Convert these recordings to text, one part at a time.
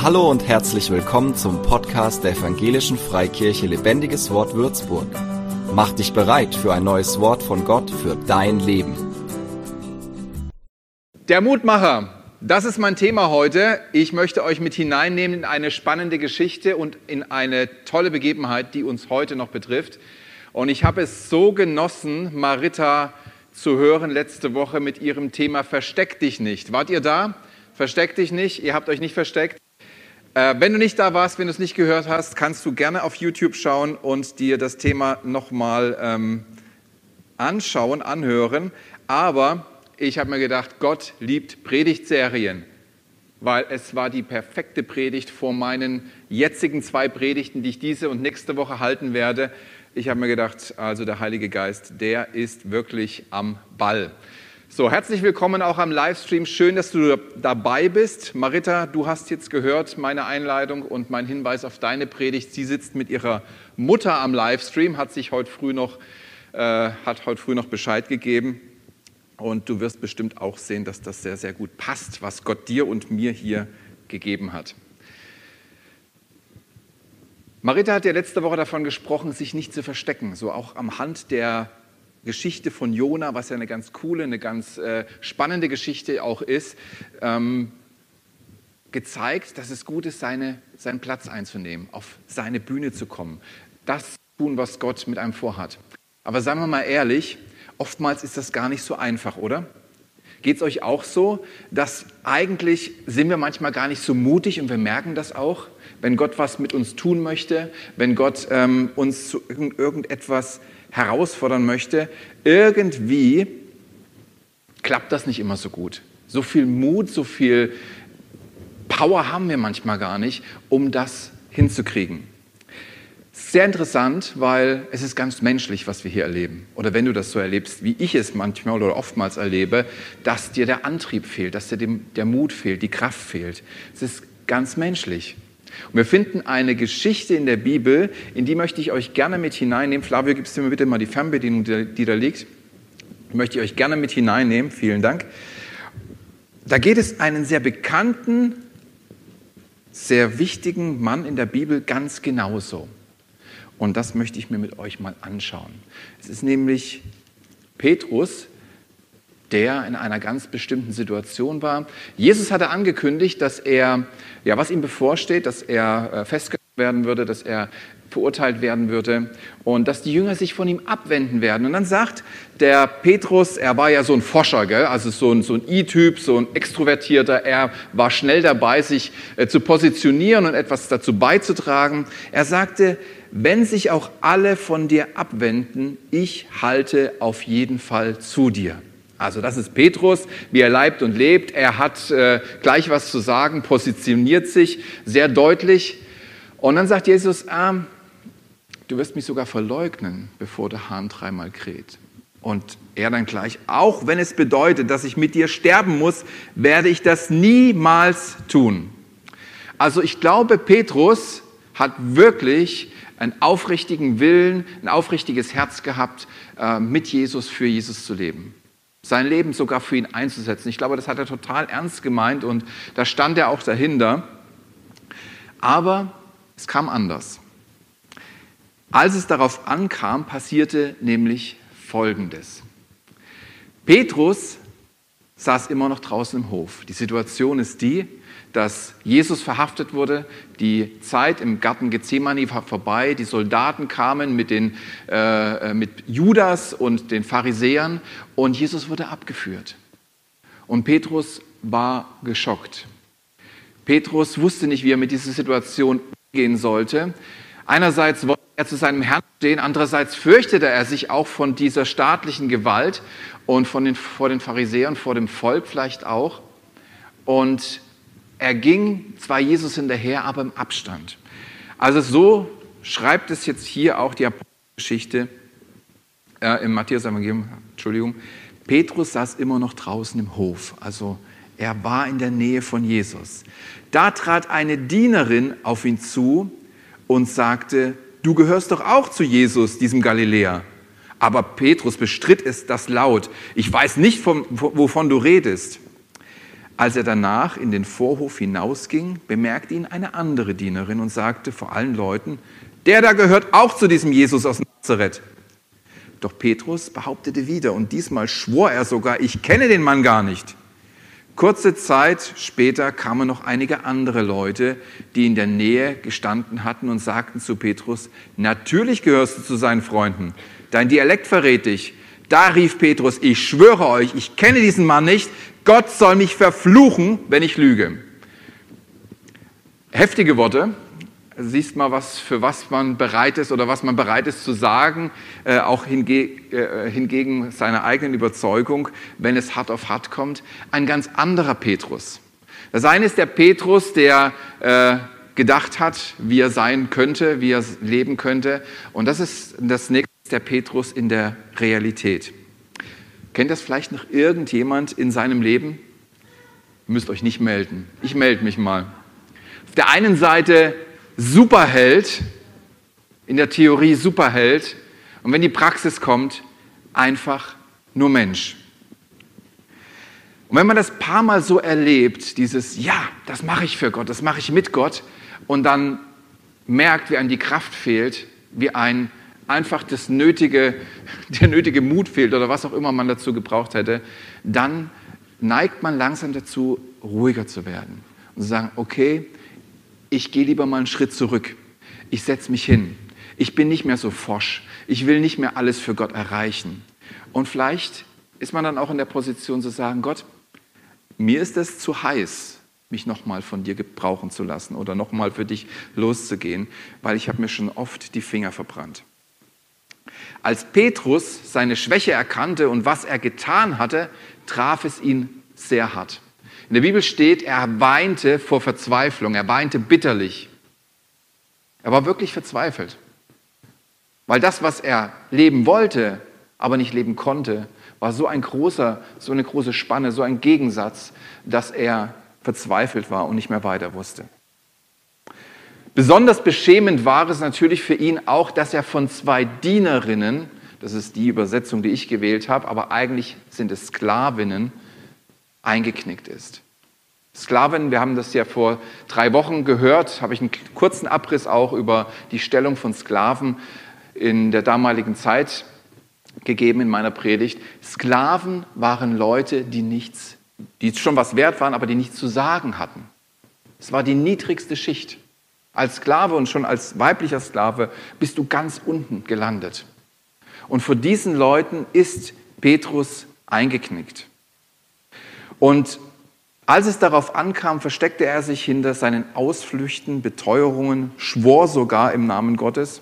Hallo und herzlich willkommen zum Podcast der Evangelischen Freikirche Lebendiges Wort Würzburg. Mach dich bereit für ein neues Wort von Gott für dein Leben. Der Mutmacher, das ist mein Thema heute. Ich möchte euch mit hineinnehmen in eine spannende Geschichte und in eine tolle Begebenheit, die uns heute noch betrifft. Und ich habe es so genossen, Marita zu hören letzte Woche mit ihrem Thema Versteck dich nicht. Wart ihr da? Versteck dich nicht. Ihr habt euch nicht versteckt. Äh, wenn du nicht da warst, wenn du es nicht gehört hast, kannst du gerne auf YouTube schauen und dir das Thema nochmal ähm, anschauen, anhören. Aber ich habe mir gedacht, Gott liebt Predigtserien, weil es war die perfekte Predigt vor meinen jetzigen zwei Predigten, die ich diese und nächste Woche halten werde. Ich habe mir gedacht, also der Heilige Geist, der ist wirklich am Ball. So, herzlich willkommen auch am Livestream. Schön, dass du dabei bist. Marita, du hast jetzt gehört meine Einleitung und mein Hinweis auf deine Predigt. Sie sitzt mit ihrer Mutter am Livestream, hat sich heute früh noch, äh, hat heute früh noch Bescheid gegeben. Und du wirst bestimmt auch sehen, dass das sehr, sehr gut passt, was Gott dir und mir hier gegeben hat. Marita hat ja letzte Woche davon gesprochen, sich nicht zu verstecken, so auch am Hand der Geschichte von Jona, was ja eine ganz coole, eine ganz äh, spannende Geschichte auch ist, ähm, gezeigt, dass es gut ist, seine, seinen Platz einzunehmen, auf seine Bühne zu kommen, das tun, was Gott mit einem vorhat. Aber sagen wir mal ehrlich, oftmals ist das gar nicht so einfach, oder? Geht es euch auch so, dass eigentlich sind wir manchmal gar nicht so mutig und wir merken das auch, wenn Gott was mit uns tun möchte, wenn Gott ähm, uns zu irgendetwas herausfordern möchte, irgendwie klappt das nicht immer so gut. So viel Mut, so viel Power haben wir manchmal gar nicht, um das hinzukriegen. Sehr interessant, weil es ist ganz menschlich, was wir hier erleben. Oder wenn du das so erlebst, wie ich es manchmal oder oftmals erlebe, dass dir der Antrieb fehlt, dass dir der Mut fehlt, die Kraft fehlt. Es ist ganz menschlich. Und wir finden eine Geschichte in der Bibel, in die möchte ich euch gerne mit hineinnehmen. Flavio, gibst du mir bitte mal die Fernbedienung, die da liegt? Die möchte ich euch gerne mit hineinnehmen. Vielen Dank. Da geht es einen sehr bekannten, sehr wichtigen Mann in der Bibel ganz genauso. Und das möchte ich mir mit euch mal anschauen. Es ist nämlich Petrus, der in einer ganz bestimmten Situation war. Jesus hatte angekündigt, dass er, ja, was ihm bevorsteht, dass er äh, festgenommen werden würde, dass er verurteilt werden würde und dass die Jünger sich von ihm abwenden werden. Und dann sagt der Petrus, er war ja so ein Forscher, gell? also so ein, so ein I-Typ, so ein Extrovertierter, er war schnell dabei, sich äh, zu positionieren und etwas dazu beizutragen. Er sagte, wenn sich auch alle von dir abwenden, ich halte auf jeden Fall zu dir. Also das ist Petrus, wie er leibt und lebt. Er hat äh, gleich was zu sagen, positioniert sich sehr deutlich. Und dann sagt Jesus, ah, du wirst mich sogar verleugnen, bevor der Hahn dreimal kräht. Und er dann gleich, auch wenn es bedeutet, dass ich mit dir sterben muss, werde ich das niemals tun. Also ich glaube, Petrus hat wirklich einen aufrichtigen Willen, ein aufrichtiges Herz gehabt, äh, mit Jesus, für Jesus zu leben sein Leben sogar für ihn einzusetzen. Ich glaube, das hat er total ernst gemeint und da stand er auch dahinter. Aber es kam anders. Als es darauf ankam, passierte nämlich Folgendes. Petrus saß immer noch draußen im Hof. Die Situation ist die, dass Jesus verhaftet wurde. Die Zeit im Garten Gethsemane war vorbei. Die Soldaten kamen mit, den, äh, mit Judas und den Pharisäern und Jesus wurde abgeführt. Und Petrus war geschockt. Petrus wusste nicht, wie er mit dieser Situation umgehen sollte. Einerseits wollte er zu seinem Herrn stehen, andererseits fürchtete er sich auch von dieser staatlichen Gewalt und von den, vor den Pharisäern, vor dem Volk vielleicht auch. Und er ging zwar Jesus hinterher, aber im Abstand. Also so schreibt es jetzt hier auch die Apostelgeschichte äh, im Matthäus-Evangelium, Entschuldigung. Petrus saß immer noch draußen im Hof, also er war in der Nähe von Jesus. Da trat eine Dienerin auf ihn zu und sagte, du gehörst doch auch zu Jesus, diesem Galiläer. Aber Petrus bestritt es das laut. Ich weiß nicht, wovon du redest. Als er danach in den Vorhof hinausging, bemerkte ihn eine andere Dienerin und sagte vor allen Leuten, der da gehört auch zu diesem Jesus aus Nazareth. Doch Petrus behauptete wieder und diesmal schwor er sogar, ich kenne den Mann gar nicht. Kurze Zeit später kamen noch einige andere Leute, die in der Nähe gestanden hatten und sagten zu Petrus, natürlich gehörst du zu seinen Freunden, dein Dialekt verrät dich. Da rief Petrus, ich schwöre euch, ich kenne diesen Mann nicht, Gott soll mich verfluchen, wenn ich lüge. Heftige Worte. Siehst mal, was, für was man bereit ist oder was man bereit ist zu sagen, äh, auch hinge äh, hingegen seiner eigenen Überzeugung, wenn es hart auf hart kommt. Ein ganz anderer Petrus. Das eine ist der Petrus, der äh, gedacht hat, wie er sein könnte, wie er leben könnte. Und das ist das nächste, der Petrus in der Realität. Kennt das vielleicht noch irgendjemand in seinem Leben? Ihr müsst euch nicht melden. Ich melde mich mal. Auf der einen Seite Superheld, in der Theorie Superheld, und wenn die Praxis kommt, einfach nur Mensch. Und wenn man das paar Mal so erlebt, dieses Ja, das mache ich für Gott, das mache ich mit Gott, und dann merkt, wie einem die Kraft fehlt, wie ein einfach das nötige, der nötige Mut fehlt oder was auch immer man dazu gebraucht hätte, dann neigt man langsam dazu, ruhiger zu werden und zu sagen, okay, ich gehe lieber mal einen Schritt zurück. Ich setze mich hin. Ich bin nicht mehr so forsch. Ich will nicht mehr alles für Gott erreichen. Und vielleicht ist man dann auch in der Position zu sagen, Gott, mir ist es zu heiß, mich nochmal von dir gebrauchen zu lassen oder nochmal für dich loszugehen, weil ich habe mir schon oft die Finger verbrannt. Als Petrus seine Schwäche erkannte und was er getan hatte, traf es ihn sehr hart. In der Bibel steht, er weinte vor Verzweiflung, er weinte bitterlich. Er war wirklich verzweifelt, weil das, was er leben wollte, aber nicht leben konnte, war so ein großer, so eine große Spanne, so ein Gegensatz, dass er verzweifelt war und nicht mehr weiter wusste. Besonders beschämend war es natürlich für ihn auch, dass er von zwei Dienerinnen, das ist die Übersetzung, die ich gewählt habe, aber eigentlich sind es Sklavinnen, eingeknickt ist. Sklaven, wir haben das ja vor drei Wochen gehört, habe ich einen kurzen Abriss auch über die Stellung von Sklaven in der damaligen Zeit gegeben in meiner Predigt. Sklaven waren Leute, die nichts, die schon was wert waren, aber die nichts zu sagen hatten. Es war die niedrigste Schicht. Als Sklave und schon als weiblicher Sklave bist du ganz unten gelandet. Und vor diesen Leuten ist Petrus eingeknickt. Und als es darauf ankam, versteckte er sich hinter seinen Ausflüchten, Beteuerungen, schwor sogar im Namen Gottes.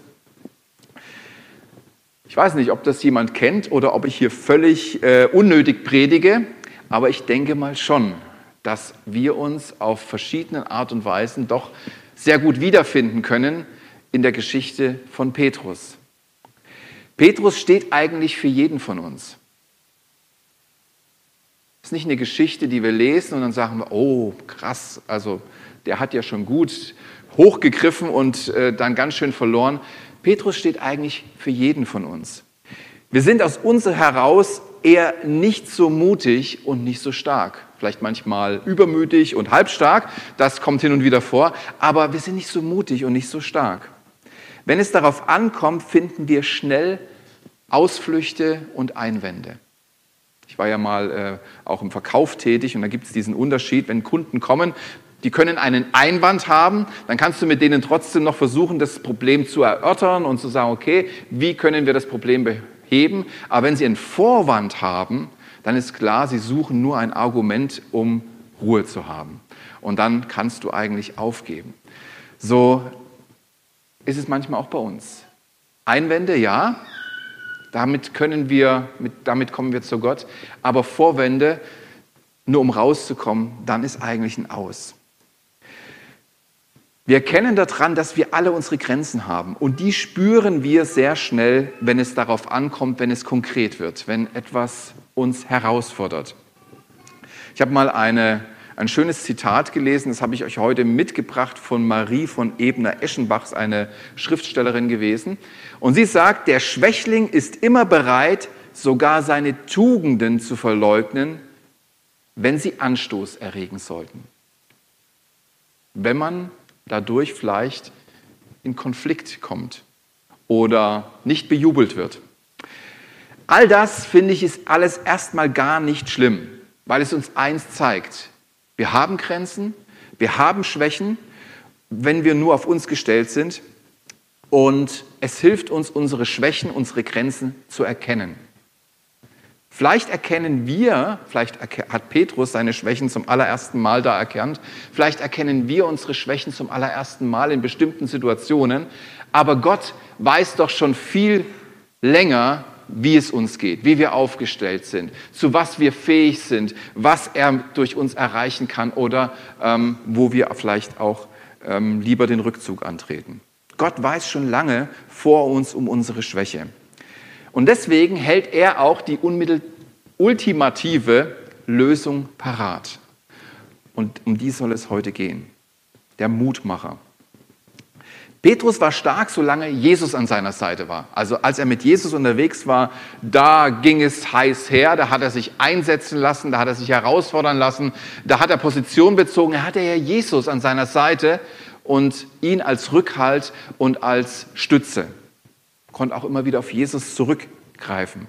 Ich weiß nicht, ob das jemand kennt oder ob ich hier völlig äh, unnötig predige, aber ich denke mal schon, dass wir uns auf verschiedene Art und Weisen doch sehr gut wiederfinden können in der Geschichte von Petrus. Petrus steht eigentlich für jeden von uns. Es ist nicht eine Geschichte, die wir lesen und dann sagen wir, oh krass, also der hat ja schon gut hochgegriffen und äh, dann ganz schön verloren. Petrus steht eigentlich für jeden von uns. Wir sind aus uns heraus eher nicht so mutig und nicht so stark vielleicht manchmal übermütig und halbstark, das kommt hin und wieder vor, aber wir sind nicht so mutig und nicht so stark. Wenn es darauf ankommt, finden wir schnell Ausflüchte und Einwände. Ich war ja mal äh, auch im Verkauf tätig und da gibt es diesen Unterschied, wenn Kunden kommen, die können einen Einwand haben, dann kannst du mit denen trotzdem noch versuchen, das Problem zu erörtern und zu sagen, okay, wie können wir das Problem beheben? Aber wenn sie einen Vorwand haben, dann ist klar, sie suchen nur ein Argument, um Ruhe zu haben. Und dann kannst du eigentlich aufgeben. So ist es manchmal auch bei uns. Einwände, ja, damit können wir, damit kommen wir zu Gott, aber Vorwände, nur um rauszukommen, dann ist eigentlich ein Aus. Wir erkennen daran, dass wir alle unsere Grenzen haben und die spüren wir sehr schnell, wenn es darauf ankommt, wenn es konkret wird, wenn etwas uns herausfordert. Ich habe mal eine, ein schönes Zitat gelesen, das habe ich euch heute mitgebracht von Marie von Ebner-Eschenbachs, eine Schriftstellerin gewesen. Und sie sagt, der Schwächling ist immer bereit, sogar seine Tugenden zu verleugnen, wenn sie Anstoß erregen sollten. Wenn man dadurch vielleicht in Konflikt kommt oder nicht bejubelt wird. All das, finde ich, ist alles erstmal gar nicht schlimm, weil es uns eins zeigt. Wir haben Grenzen, wir haben Schwächen, wenn wir nur auf uns gestellt sind. Und es hilft uns, unsere Schwächen, unsere Grenzen zu erkennen. Vielleicht erkennen wir, vielleicht hat Petrus seine Schwächen zum allerersten Mal da erkannt, vielleicht erkennen wir unsere Schwächen zum allerersten Mal in bestimmten Situationen, aber Gott weiß doch schon viel länger, wie es uns geht, wie wir aufgestellt sind, zu was wir fähig sind, was er durch uns erreichen kann oder ähm, wo wir vielleicht auch ähm, lieber den Rückzug antreten. Gott weiß schon lange vor uns um unsere Schwäche. Und deswegen hält er auch die ultimative Lösung parat. Und um die soll es heute gehen. Der Mutmacher. Petrus war stark, solange Jesus an seiner Seite war. Also als er mit Jesus unterwegs war, da ging es heiß her, da hat er sich einsetzen lassen, da hat er sich herausfordern lassen, da hat er Position bezogen, er hatte ja Jesus an seiner Seite und ihn als Rückhalt und als Stütze. Konnte auch immer wieder auf Jesus zurückgreifen.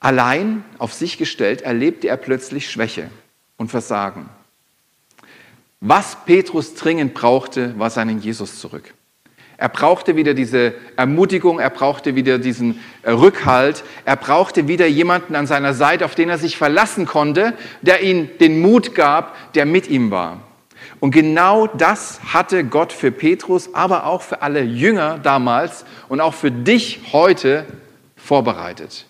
Allein auf sich gestellt erlebte er plötzlich Schwäche und Versagen. Was Petrus dringend brauchte, war seinen Jesus zurück. Er brauchte wieder diese Ermutigung, er brauchte wieder diesen Rückhalt, er brauchte wieder jemanden an seiner Seite, auf den er sich verlassen konnte, der ihm den Mut gab, der mit ihm war. Und genau das hatte Gott für Petrus, aber auch für alle Jünger damals und auch für dich heute vorbereitet.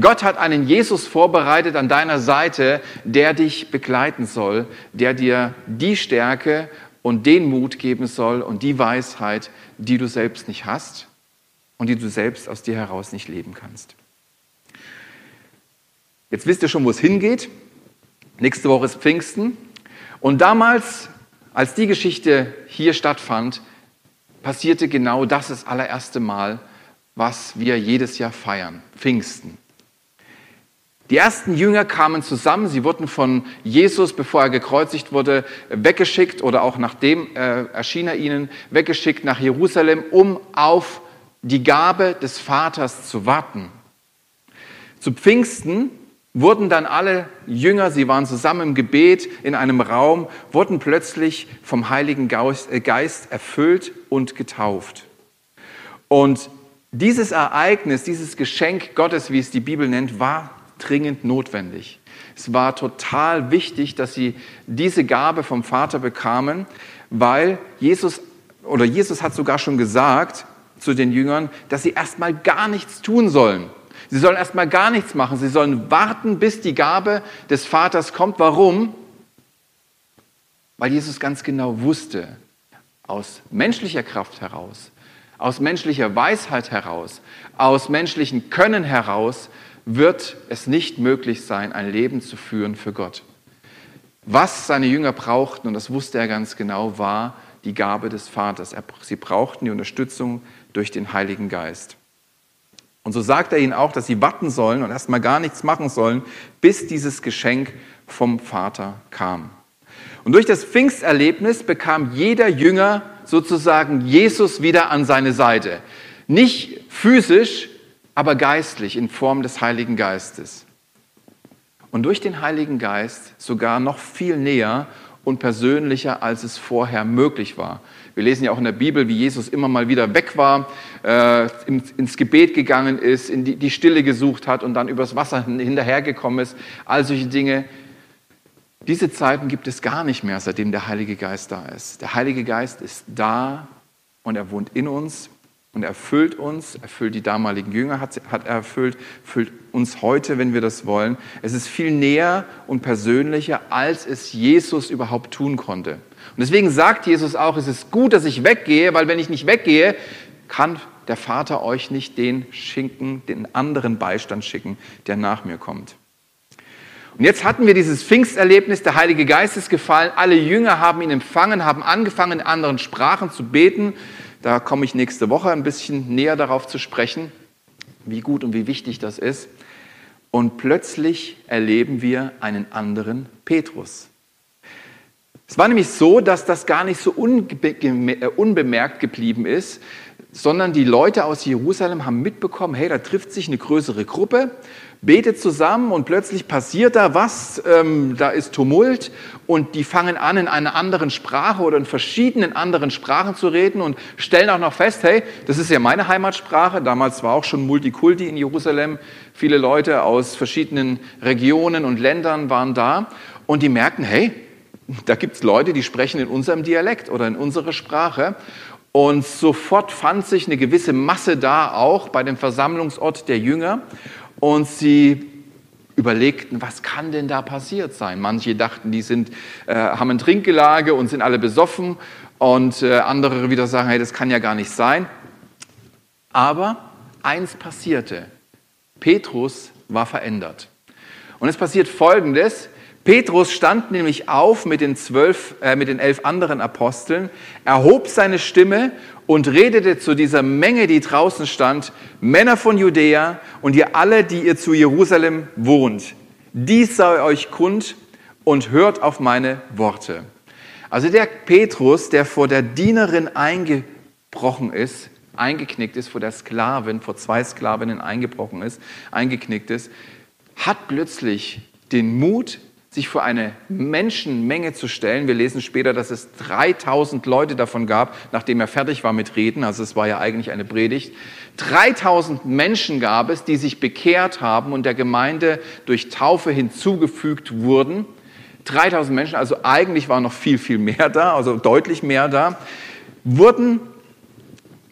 Gott hat einen Jesus vorbereitet an deiner Seite, der dich begleiten soll, der dir die Stärke und den Mut geben soll und die Weisheit, die du selbst nicht hast und die du selbst aus dir heraus nicht leben kannst. Jetzt wisst ihr schon, wo es hingeht. Nächste Woche ist Pfingsten. Und damals, als die Geschichte hier stattfand, passierte genau das das allererste Mal, was wir jedes Jahr feiern, Pfingsten. Die ersten Jünger kamen zusammen, sie wurden von Jesus, bevor er gekreuzigt wurde, weggeschickt oder auch nachdem äh, erschien er ihnen, weggeschickt nach Jerusalem, um auf die Gabe des Vaters zu warten. Zu Pfingsten wurden dann alle Jünger, sie waren zusammen im Gebet in einem Raum, wurden plötzlich vom Heiligen äh, Geist erfüllt und getauft. Und dieses Ereignis, dieses Geschenk Gottes, wie es die Bibel nennt, war dringend notwendig. Es war total wichtig, dass sie diese Gabe vom Vater bekamen, weil Jesus oder Jesus hat sogar schon gesagt zu den Jüngern, dass sie erstmal gar nichts tun sollen. Sie sollen erstmal gar nichts machen. Sie sollen warten, bis die Gabe des Vaters kommt. Warum? Weil Jesus ganz genau wusste, aus menschlicher Kraft heraus, aus menschlicher Weisheit heraus, aus menschlichen Können heraus wird es nicht möglich sein, ein Leben zu führen für Gott. Was seine Jünger brauchten, und das wusste er ganz genau, war die Gabe des Vaters. Sie brauchten die Unterstützung durch den Heiligen Geist. Und so sagt er ihnen auch, dass sie warten sollen und erstmal gar nichts machen sollen, bis dieses Geschenk vom Vater kam. Und durch das Pfingsterlebnis bekam jeder Jünger sozusagen Jesus wieder an seine Seite. Nicht physisch, aber geistlich in Form des Heiligen Geistes. Und durch den Heiligen Geist sogar noch viel näher und persönlicher, als es vorher möglich war. Wir lesen ja auch in der Bibel, wie Jesus immer mal wieder weg war, äh, ins Gebet gegangen ist, in die, die Stille gesucht hat und dann übers Wasser hinterhergekommen ist. All solche Dinge. Diese Zeiten gibt es gar nicht mehr, seitdem der Heilige Geist da ist. Der Heilige Geist ist da und er wohnt in uns und erfüllt uns, erfüllt die damaligen Jünger, hat, hat er erfüllt, erfüllt uns heute, wenn wir das wollen. Es ist viel näher und persönlicher, als es Jesus überhaupt tun konnte. Und deswegen sagt Jesus auch, es ist gut, dass ich weggehe, weil wenn ich nicht weggehe, kann der Vater euch nicht den schicken, den anderen Beistand schicken, der nach mir kommt. Und jetzt hatten wir dieses Pfingsterlebnis, der Heilige Geist ist gefallen, alle Jünger haben ihn empfangen, haben angefangen, in anderen Sprachen zu beten. Da komme ich nächste Woche ein bisschen näher darauf zu sprechen, wie gut und wie wichtig das ist. und plötzlich erleben wir einen anderen Petrus. Es war nämlich so, dass das gar nicht so äh, unbemerkt geblieben ist, sondern die Leute aus Jerusalem haben mitbekommen, hey, da trifft sich eine größere Gruppe, betet zusammen und plötzlich passiert da was, ähm, da ist Tumult und die fangen an, in einer anderen Sprache oder in verschiedenen anderen Sprachen zu reden und stellen auch noch fest, hey, das ist ja meine Heimatsprache, damals war auch schon Multikulti in Jerusalem, viele Leute aus verschiedenen Regionen und Ländern waren da und die merken, hey, da gibt es Leute, die sprechen in unserem Dialekt oder in unserer Sprache. Und sofort fand sich eine gewisse Masse da auch bei dem Versammlungsort der Jünger. Und sie überlegten, was kann denn da passiert sein? Manche dachten, die sind, äh, haben ein Trinkgelage und sind alle besoffen. Und äh, andere wieder sagen, hey, das kann ja gar nicht sein. Aber eins passierte. Petrus war verändert. Und es passiert Folgendes. Petrus stand nämlich auf mit den, zwölf, äh, mit den elf anderen Aposteln, erhob seine Stimme und redete zu dieser Menge, die draußen stand, Männer von Judäa und ihr alle, die ihr zu Jerusalem wohnt. Dies sei euch kund und hört auf meine Worte. Also der Petrus, der vor der Dienerin eingebrochen ist, eingeknickt ist, vor der Sklavin, vor zwei Sklavinnen eingebrochen ist, eingeknickt ist, hat plötzlich den Mut, sich vor eine Menschenmenge zu stellen. Wir lesen später, dass es 3000 Leute davon gab, nachdem er fertig war mit Reden. Also es war ja eigentlich eine Predigt. 3000 Menschen gab es, die sich bekehrt haben und der Gemeinde durch Taufe hinzugefügt wurden. 3000 Menschen, also eigentlich war noch viel, viel mehr da, also deutlich mehr da, wurden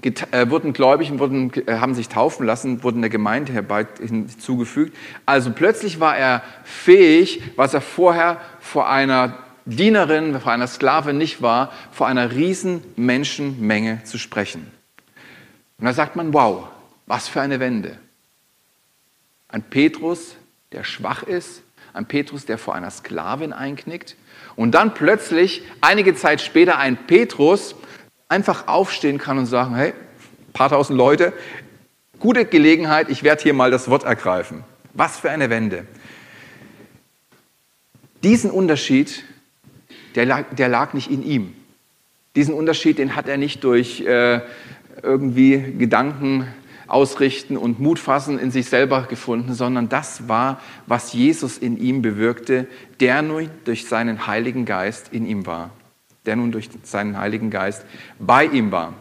äh, wurden gläubig und wurden, äh, haben sich taufen lassen, wurden der Gemeinde herbei hinzugefügt. Also plötzlich war er fähig, was er vorher vor einer Dienerin, vor einer Sklavin nicht war, vor einer riesen Menschenmenge zu sprechen. Und da sagt man, wow, was für eine Wende. Ein Petrus, der schwach ist, ein Petrus, der vor einer Sklavin einknickt und dann plötzlich, einige Zeit später, ein Petrus, einfach aufstehen kann und sagen, hey, paar tausend Leute, gute Gelegenheit, ich werde hier mal das Wort ergreifen. Was für eine Wende. Diesen Unterschied, der lag, der lag nicht in ihm. Diesen Unterschied, den hat er nicht durch äh, irgendwie Gedanken ausrichten und Mut fassen in sich selber gefunden, sondern das war, was Jesus in ihm bewirkte, der nur durch seinen Heiligen Geist in ihm war der nun durch seinen Heiligen Geist bei ihm war.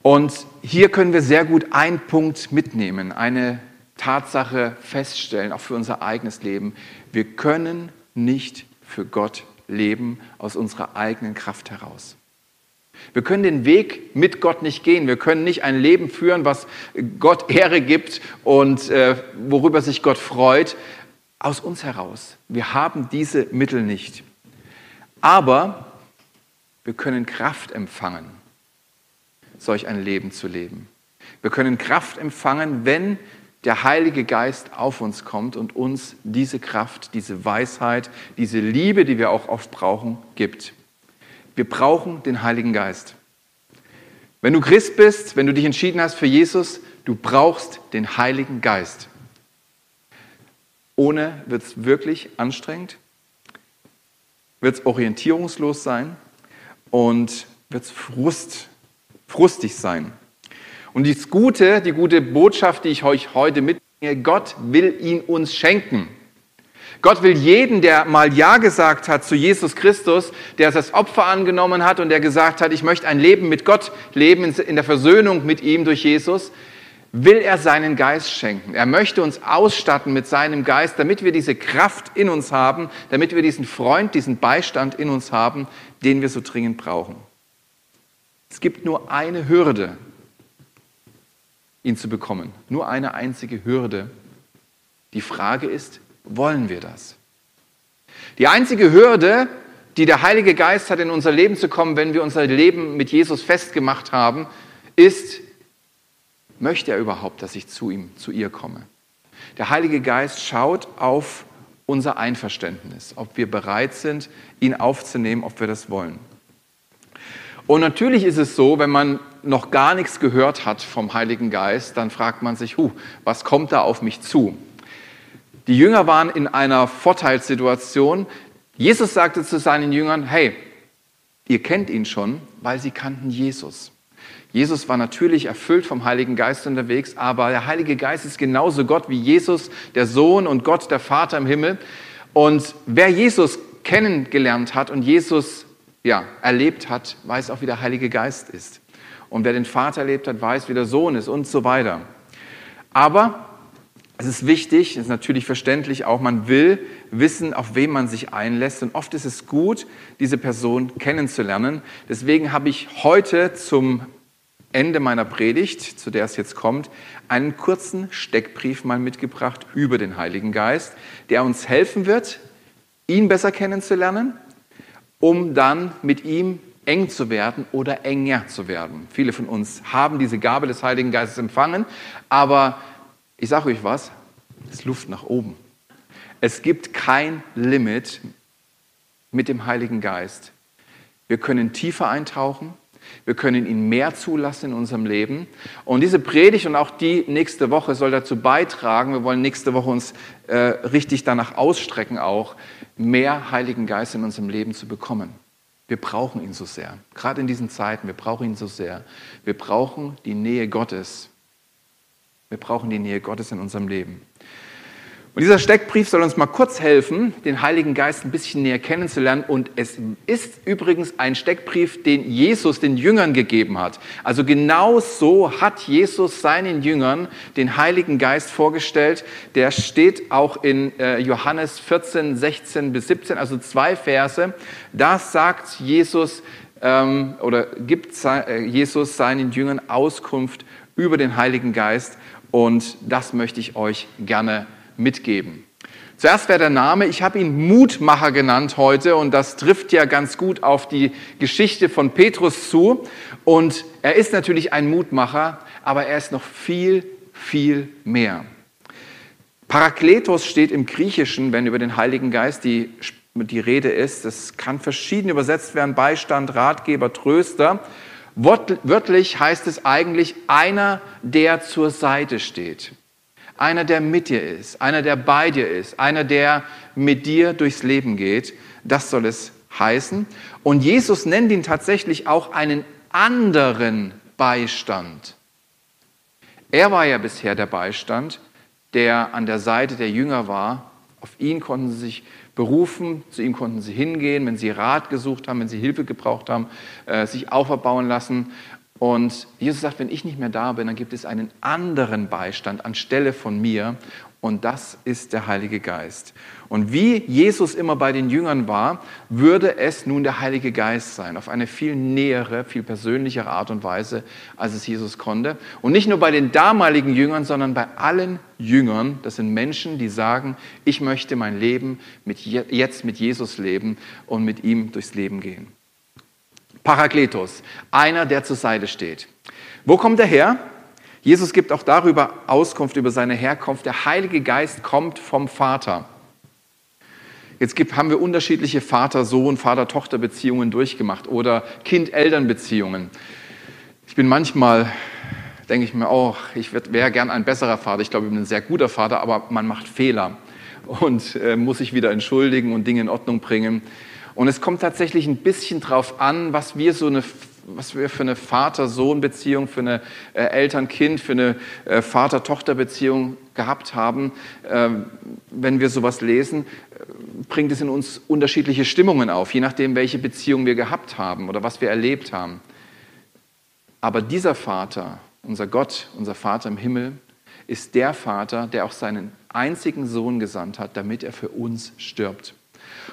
Und hier können wir sehr gut einen Punkt mitnehmen, eine Tatsache feststellen, auch für unser eigenes Leben. Wir können nicht für Gott leben aus unserer eigenen Kraft heraus. Wir können den Weg mit Gott nicht gehen. Wir können nicht ein Leben führen, was Gott Ehre gibt und äh, worüber sich Gott freut, aus uns heraus. Wir haben diese Mittel nicht. Aber wir können Kraft empfangen, solch ein Leben zu leben. Wir können Kraft empfangen, wenn der Heilige Geist auf uns kommt und uns diese Kraft, diese Weisheit, diese Liebe, die wir auch oft brauchen, gibt. Wir brauchen den Heiligen Geist. Wenn du Christ bist, wenn du dich entschieden hast für Jesus, du brauchst den Heiligen Geist. Ohne wird es wirklich anstrengend wird es orientierungslos sein und wird es frust, frustig sein. Und das Gute, die gute Botschaft, die ich euch heute mitbringe, Gott will ihn uns schenken. Gott will jeden, der mal Ja gesagt hat zu Jesus Christus, der das Opfer angenommen hat und der gesagt hat, ich möchte ein Leben mit Gott leben, in der Versöhnung mit ihm durch Jesus, will er seinen Geist schenken. Er möchte uns ausstatten mit seinem Geist, damit wir diese Kraft in uns haben, damit wir diesen Freund, diesen Beistand in uns haben, den wir so dringend brauchen. Es gibt nur eine Hürde, ihn zu bekommen. Nur eine einzige Hürde. Die Frage ist, wollen wir das? Die einzige Hürde, die der Heilige Geist hat, in unser Leben zu kommen, wenn wir unser Leben mit Jesus festgemacht haben, ist, möchte er überhaupt, dass ich zu ihm, zu ihr komme? Der Heilige Geist schaut auf unser Einverständnis, ob wir bereit sind, ihn aufzunehmen, ob wir das wollen. Und natürlich ist es so, wenn man noch gar nichts gehört hat vom Heiligen Geist, dann fragt man sich, huh, was kommt da auf mich zu? Die Jünger waren in einer Vorteilssituation. Jesus sagte zu seinen Jüngern, hey, ihr kennt ihn schon, weil sie kannten Jesus. Jesus war natürlich erfüllt vom Heiligen Geist unterwegs, aber der Heilige Geist ist genauso Gott wie Jesus, der Sohn und Gott, der Vater im Himmel. Und wer Jesus kennengelernt hat und Jesus ja, erlebt hat, weiß auch, wie der Heilige Geist ist. Und wer den Vater erlebt hat, weiß, wie der Sohn ist und so weiter. Aber es ist wichtig, es ist natürlich verständlich auch, man will wissen, auf wen man sich einlässt. Und oft ist es gut, diese Person kennenzulernen. Deswegen habe ich heute zum Ende meiner Predigt, zu der es jetzt kommt, einen kurzen Steckbrief mal mitgebracht über den Heiligen Geist, der uns helfen wird, ihn besser kennenzulernen, um dann mit ihm eng zu werden oder enger zu werden. Viele von uns haben diese Gabe des Heiligen Geistes empfangen, aber ich sage euch was, es ist Luft nach oben. Es gibt kein Limit mit dem Heiligen Geist. Wir können tiefer eintauchen, wir können ihn mehr zulassen in unserem Leben. Und diese Predigt und auch die nächste Woche soll dazu beitragen, wir wollen nächste Woche uns äh, richtig danach ausstrecken, auch mehr Heiligen Geist in unserem Leben zu bekommen. Wir brauchen ihn so sehr. Gerade in diesen Zeiten, wir brauchen ihn so sehr. Wir brauchen die Nähe Gottes. Wir brauchen die Nähe Gottes in unserem Leben. Und dieser Steckbrief soll uns mal kurz helfen, den Heiligen Geist ein bisschen näher kennenzulernen. Und es ist übrigens ein Steckbrief, den Jesus den Jüngern gegeben hat. Also genau so hat Jesus seinen Jüngern den Heiligen Geist vorgestellt. Der steht auch in äh, Johannes 14, 16 bis 17, also zwei Verse. Da sagt Jesus ähm, oder gibt äh, Jesus seinen Jüngern Auskunft über den Heiligen Geist. Und das möchte ich euch gerne mitgeben. Zuerst wäre der Name, ich habe ihn Mutmacher genannt heute und das trifft ja ganz gut auf die Geschichte von Petrus zu. Und er ist natürlich ein Mutmacher, aber er ist noch viel, viel mehr. Parakletos steht im Griechischen, wenn über den Heiligen Geist die, die Rede ist. Das kann verschieden übersetzt werden, Beistand, Ratgeber, Tröster. Wörtlich heißt es eigentlich einer, der zur Seite steht. Einer, der mit dir ist, einer, der bei dir ist, einer, der mit dir durchs Leben geht. Das soll es heißen. Und Jesus nennt ihn tatsächlich auch einen anderen Beistand. Er war ja bisher der Beistand, der an der Seite der Jünger war. Auf ihn konnten sie sich berufen, zu ihm konnten sie hingehen, wenn sie Rat gesucht haben, wenn sie Hilfe gebraucht haben, äh, sich auferbauen lassen. Und Jesus sagt, wenn ich nicht mehr da bin, dann gibt es einen anderen Beistand anstelle von mir. Und das ist der Heilige Geist. Und wie Jesus immer bei den Jüngern war, würde es nun der Heilige Geist sein, auf eine viel nähere, viel persönlichere Art und Weise, als es Jesus konnte. Und nicht nur bei den damaligen Jüngern, sondern bei allen Jüngern. Das sind Menschen, die sagen, ich möchte mein Leben mit, jetzt mit Jesus leben und mit ihm durchs Leben gehen. Parakletos, einer, der zur Seite steht. Wo kommt er her? Jesus gibt auch darüber Auskunft über seine Herkunft. Der Heilige Geist kommt vom Vater. Jetzt gibt, haben wir unterschiedliche Vater-Sohn, Vater-Tochter-Beziehungen durchgemacht oder Kind-Eltern-Beziehungen. Ich bin manchmal, denke ich mir auch, ich wäre gern ein besserer Vater. Ich glaube, ich bin ein sehr guter Vater, aber man macht Fehler und äh, muss sich wieder entschuldigen und Dinge in Ordnung bringen. Und es kommt tatsächlich ein bisschen drauf an, was wir so eine was wir für eine Vater-Sohn-Beziehung, für eine äh, Eltern-Kind, für eine äh, Vater-Tochter-Beziehung gehabt haben. Ähm, wenn wir sowas lesen, äh, bringt es in uns unterschiedliche Stimmungen auf, je nachdem, welche Beziehung wir gehabt haben oder was wir erlebt haben. Aber dieser Vater, unser Gott, unser Vater im Himmel, ist der Vater, der auch seinen einzigen Sohn gesandt hat, damit er für uns stirbt.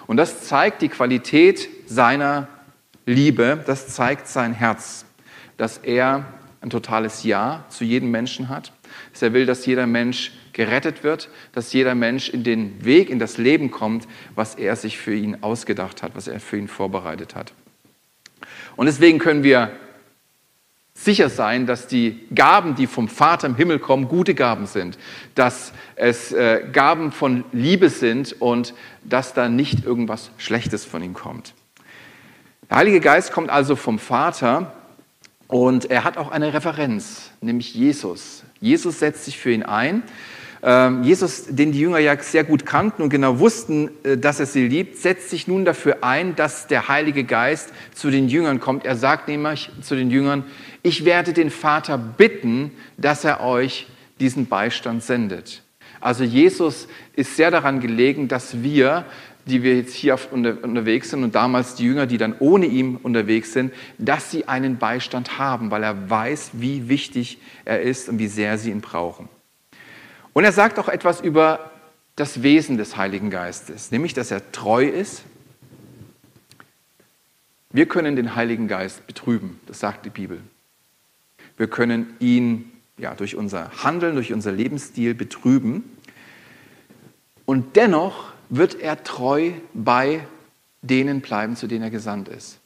Und das zeigt die Qualität seiner Liebe, das zeigt sein Herz, dass er ein totales Ja zu jedem Menschen hat, dass er will, dass jeder Mensch gerettet wird, dass jeder Mensch in den Weg, in das Leben kommt, was er sich für ihn ausgedacht hat, was er für ihn vorbereitet hat. Und deswegen können wir sicher sein, dass die Gaben, die vom Vater im Himmel kommen, gute Gaben sind, dass es äh, Gaben von Liebe sind und dass da nicht irgendwas Schlechtes von ihm kommt. Der Heilige Geist kommt also vom Vater und er hat auch eine Referenz, nämlich Jesus. Jesus setzt sich für ihn ein Jesus, den die Jünger ja sehr gut kannten und genau wussten, äh, dass er sie liebt, setzt sich nun dafür ein, dass der Heilige Geist zu den Jüngern kommt. Er sagt nämlich zu den Jüngern, ich werde den Vater bitten, dass er euch diesen Beistand sendet. Also Jesus ist sehr daran gelegen, dass wir, die wir jetzt hier unterwegs sind und damals die Jünger, die dann ohne ihn unterwegs sind, dass sie einen Beistand haben, weil er weiß, wie wichtig er ist und wie sehr sie ihn brauchen. Und er sagt auch etwas über das Wesen des Heiligen Geistes, nämlich dass er treu ist. Wir können den Heiligen Geist betrüben, das sagt die Bibel. Wir können ihn ja, durch unser Handeln, durch unser Lebensstil betrüben. Und dennoch wird er treu bei denen bleiben, zu denen er gesandt ist.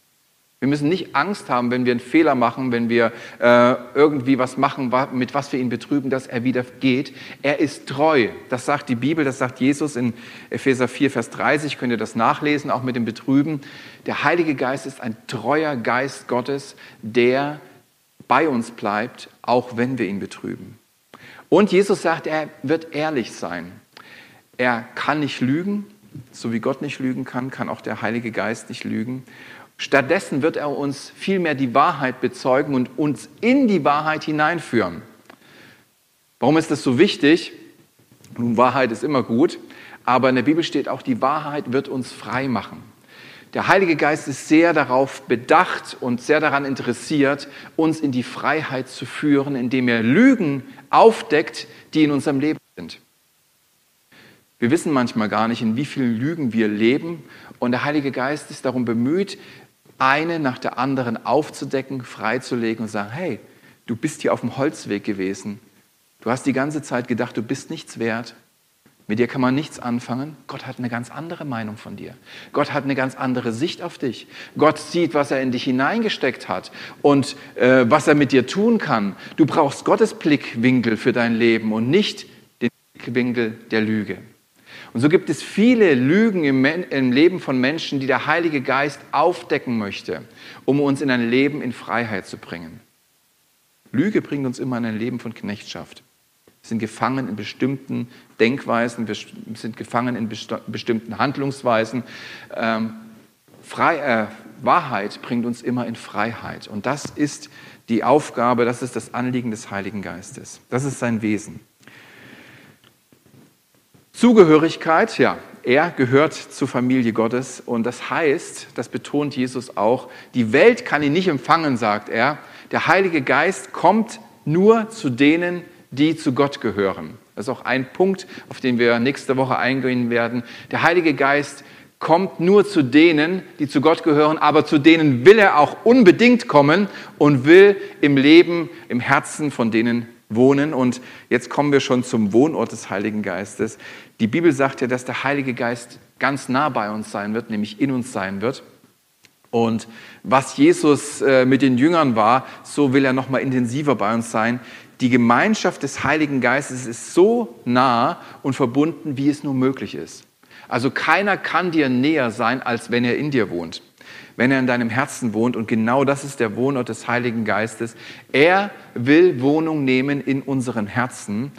Wir müssen nicht Angst haben, wenn wir einen Fehler machen, wenn wir äh, irgendwie was machen, mit was wir ihn betrüben, dass er wieder geht. Er ist treu. Das sagt die Bibel, das sagt Jesus in Epheser 4, Vers 30. Könnt ihr das nachlesen, auch mit dem Betrüben. Der Heilige Geist ist ein treuer Geist Gottes, der bei uns bleibt, auch wenn wir ihn betrüben. Und Jesus sagt, er wird ehrlich sein. Er kann nicht lügen, so wie Gott nicht lügen kann, kann auch der Heilige Geist nicht lügen. Stattdessen wird er uns vielmehr die Wahrheit bezeugen und uns in die Wahrheit hineinführen. Warum ist das so wichtig? Nun, Wahrheit ist immer gut, aber in der Bibel steht auch, die Wahrheit wird uns frei machen. Der Heilige Geist ist sehr darauf bedacht und sehr daran interessiert, uns in die Freiheit zu führen, indem er Lügen aufdeckt, die in unserem Leben sind. Wir wissen manchmal gar nicht, in wie vielen Lügen wir leben. Und der Heilige Geist ist darum bemüht, eine nach der anderen aufzudecken, freizulegen und sagen, hey, du bist hier auf dem Holzweg gewesen. Du hast die ganze Zeit gedacht, du bist nichts wert. Mit dir kann man nichts anfangen. Gott hat eine ganz andere Meinung von dir. Gott hat eine ganz andere Sicht auf dich. Gott sieht, was er in dich hineingesteckt hat und äh, was er mit dir tun kann. Du brauchst Gottes Blickwinkel für dein Leben und nicht den Blickwinkel der Lüge. Und so gibt es viele Lügen im, im Leben von Menschen, die der Heilige Geist aufdecken möchte, um uns in ein Leben in Freiheit zu bringen. Lüge bringt uns immer in ein Leben von Knechtschaft. Wir sind gefangen in bestimmten Denkweisen, wir sind gefangen in bestimmten Handlungsweisen. Ähm, Frei, äh, Wahrheit bringt uns immer in Freiheit. Und das ist die Aufgabe, das ist das Anliegen des Heiligen Geistes. Das ist sein Wesen. Zugehörigkeit, ja, er gehört zur Familie Gottes und das heißt, das betont Jesus auch, die Welt kann ihn nicht empfangen, sagt er. Der Heilige Geist kommt nur zu denen, die zu Gott gehören. Das ist auch ein Punkt, auf den wir nächste Woche eingehen werden. Der Heilige Geist kommt nur zu denen, die zu Gott gehören, aber zu denen will er auch unbedingt kommen und will im Leben, im Herzen von denen wohnen. Und jetzt kommen wir schon zum Wohnort des Heiligen Geistes. Die Bibel sagt ja, dass der Heilige Geist ganz nah bei uns sein wird, nämlich in uns sein wird. Und was Jesus äh, mit den Jüngern war, so will er noch mal intensiver bei uns sein die Gemeinschaft des Heiligen Geistes ist so nah und verbunden, wie es nur möglich ist. Also keiner kann dir näher sein, als wenn er in dir wohnt, wenn er in deinem Herzen wohnt. Und genau das ist der Wohnort des Heiligen Geistes. Er will Wohnung nehmen in unseren Herzen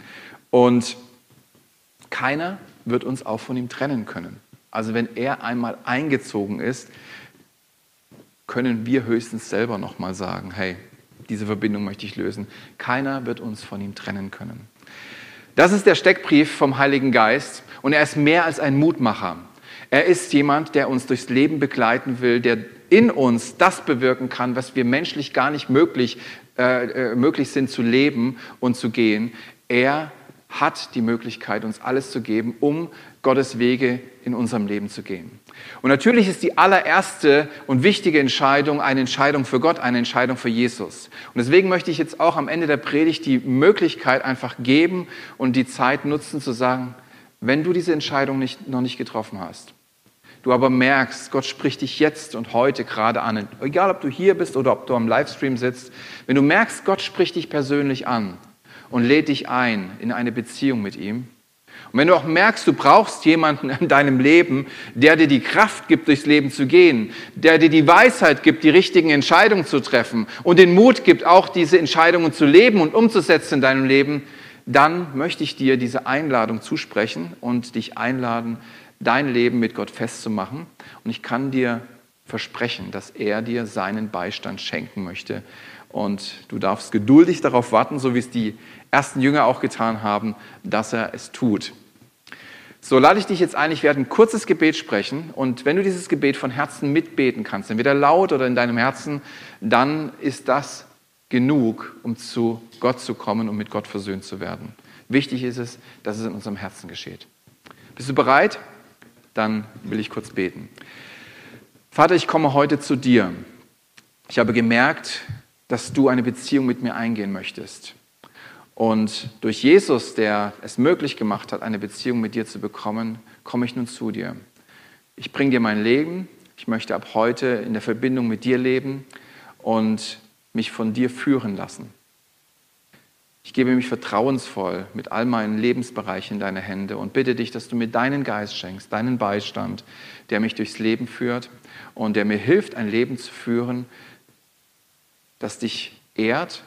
und keiner wird uns auch von ihm trennen können. Also wenn er einmal eingezogen ist, können wir höchstens selber noch mal sagen, hey, diese Verbindung möchte ich lösen. Keiner wird uns von ihm trennen können. Das ist der Steckbrief vom Heiligen Geist und er ist mehr als ein Mutmacher. Er ist jemand, der uns durchs Leben begleiten will, der in uns das bewirken kann, was wir menschlich gar nicht möglich, äh, äh möglich sind zu leben und zu gehen. Er hat die Möglichkeit, uns alles zu geben, um Gottes Wege in unserem Leben zu gehen. Und natürlich ist die allererste und wichtige Entscheidung eine Entscheidung für Gott, eine Entscheidung für Jesus. Und deswegen möchte ich jetzt auch am Ende der Predigt die Möglichkeit einfach geben und die Zeit nutzen zu sagen, wenn du diese Entscheidung nicht, noch nicht getroffen hast, du aber merkst, Gott spricht dich jetzt und heute gerade an, egal ob du hier bist oder ob du am Livestream sitzt, wenn du merkst, Gott spricht dich persönlich an und lädt dich ein in eine Beziehung mit ihm, und wenn du auch merkst, du brauchst jemanden in deinem Leben, der dir die Kraft gibt, durchs Leben zu gehen, der dir die Weisheit gibt, die richtigen Entscheidungen zu treffen und den Mut gibt, auch diese Entscheidungen zu leben und umzusetzen in deinem Leben, dann möchte ich dir diese Einladung zusprechen und dich einladen, dein Leben mit Gott festzumachen. Und ich kann dir versprechen, dass er dir seinen Beistand schenken möchte. Und du darfst geduldig darauf warten, so wie es die ersten Jünger auch getan haben, dass er es tut. So lade ich dich jetzt ein, ich werde ein kurzes Gebet sprechen und wenn du dieses Gebet von Herzen mitbeten kannst, entweder laut oder in deinem Herzen, dann ist das genug, um zu Gott zu kommen und mit Gott versöhnt zu werden. Wichtig ist es, dass es in unserem Herzen geschieht. Bist du bereit? Dann will ich kurz beten. Vater, ich komme heute zu dir. Ich habe gemerkt, dass du eine Beziehung mit mir eingehen möchtest. Und durch Jesus, der es möglich gemacht hat, eine Beziehung mit dir zu bekommen, komme ich nun zu dir. Ich bringe dir mein Leben. Ich möchte ab heute in der Verbindung mit dir leben und mich von dir führen lassen. Ich gebe mich vertrauensvoll mit all meinen Lebensbereichen in deine Hände und bitte dich, dass du mir deinen Geist schenkst, deinen Beistand, der mich durchs Leben führt und der mir hilft, ein Leben zu führen, das dich ehrt,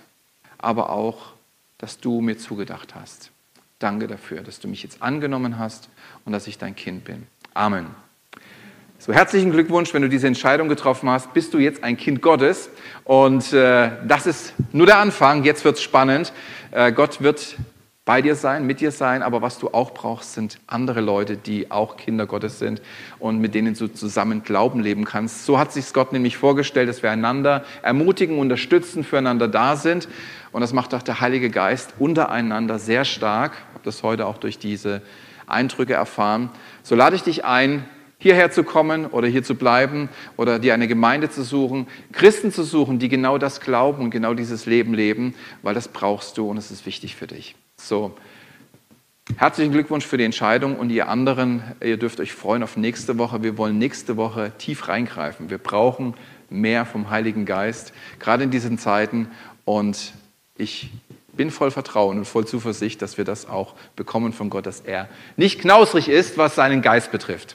aber auch dass du mir zugedacht hast. Danke dafür, dass du mich jetzt angenommen hast und dass ich dein Kind bin. Amen. So, herzlichen Glückwunsch, wenn du diese Entscheidung getroffen hast, bist du jetzt ein Kind Gottes. Und äh, das ist nur der Anfang, jetzt wird es spannend. Äh, Gott wird bei dir sein, mit dir sein, aber was du auch brauchst, sind andere Leute, die auch Kinder Gottes sind und mit denen du zusammen Glauben leben kannst. So hat sich Gott nämlich vorgestellt, dass wir einander ermutigen, unterstützen, füreinander da sind. Und das macht auch der Heilige Geist untereinander sehr stark. Ich habe das heute auch durch diese Eindrücke erfahren. So lade ich dich ein, hierher zu kommen oder hier zu bleiben oder dir eine Gemeinde zu suchen, Christen zu suchen, die genau das glauben und genau dieses Leben leben, weil das brauchst du und es ist wichtig für dich. So, herzlichen Glückwunsch für die Entscheidung und ihr anderen, ihr dürft euch freuen auf nächste Woche. Wir wollen nächste Woche tief reingreifen. Wir brauchen mehr vom Heiligen Geist, gerade in diesen Zeiten und ich bin voll Vertrauen und voll Zuversicht, dass wir das auch bekommen von Gott, dass er nicht knausrig ist, was seinen Geist betrifft.